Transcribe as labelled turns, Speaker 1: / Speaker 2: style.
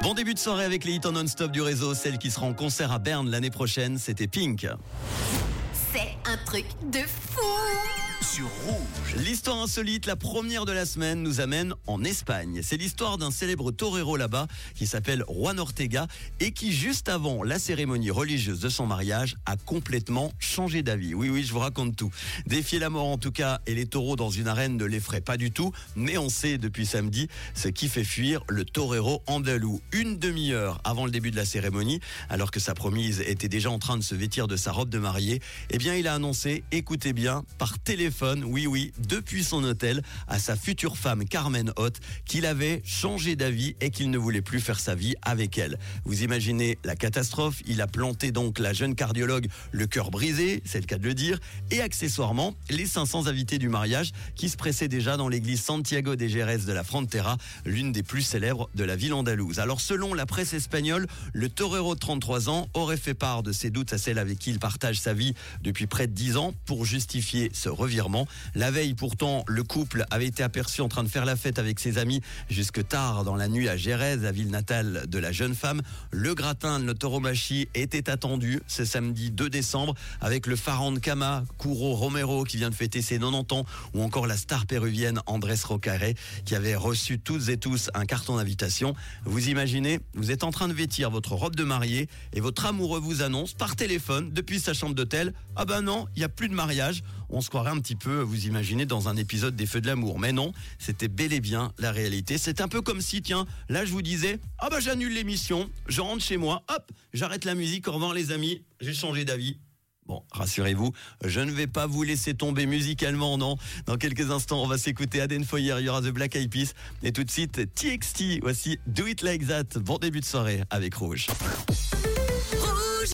Speaker 1: Bon début de soirée avec les hits en non-stop du réseau. Celle qui sera en concert à Berne l'année prochaine, c'était Pink.
Speaker 2: C'est un truc de fou
Speaker 1: L'histoire insolite, la première de la semaine, nous amène en Espagne. C'est l'histoire d'un célèbre torero là-bas qui s'appelle Juan Ortega et qui, juste avant la cérémonie religieuse de son mariage, a complètement changé d'avis. Oui, oui, je vous raconte tout. Défier la mort en tout cas et les taureaux dans une arène ne l'effraie pas du tout, mais on sait depuis samedi ce qui fait fuir le torero andalou. Une demi-heure avant le début de la cérémonie, alors que sa promise était déjà en train de se vêtir de sa robe de mariée, eh bien il a annoncé, écoutez bien, par téléphone, oui oui, depuis son hôtel à sa future femme Carmen Hoth qu'il avait changé d'avis et qu'il ne voulait plus faire sa vie avec elle. Vous imaginez la catastrophe, il a planté donc la jeune cardiologue le cœur brisé, c'est le cas de le dire, et accessoirement les 500 invités du mariage qui se pressaient déjà dans l'église Santiago de Jerez de la Frontera, l'une des plus célèbres de la ville andalouse. Alors selon la presse espagnole, le torero de 33 ans aurait fait part de ses doutes à celle avec qui il partage sa vie depuis près de 10 ans pour justifier ce revirement la veille, pourtant, le couple avait été aperçu en train de faire la fête avec ses amis jusque tard dans la nuit à Gérez, la ville natale de la jeune femme. Le gratin de l'Autoromachi était attendu ce samedi 2 décembre avec le pharaon de Cama, Curo Romero, qui vient de fêter ses 90 ans, ou encore la star péruvienne Andrés Rocaré, qui avait reçu toutes et tous un carton d'invitation. Vous imaginez, vous êtes en train de vêtir votre robe de mariée et votre amoureux vous annonce par téléphone depuis sa chambre d'hôtel, ah ben non, il n'y a plus de mariage. On se croirait un petit peu, vous imaginez, dans un épisode des Feux de l'amour. Mais non, c'était bel et bien la réalité. C'est un peu comme si, tiens, là je vous disais, ah bah j'annule l'émission, je rentre chez moi, hop, j'arrête la musique, au revoir les amis, j'ai changé d'avis. Bon, rassurez-vous, je ne vais pas vous laisser tomber musicalement, non. Dans quelques instants, on va s'écouter Aden Foyer, il y aura The Black Eyed Peas. Et tout de suite, TXT, voici Do It Like That. Bon début de soirée avec Rouge.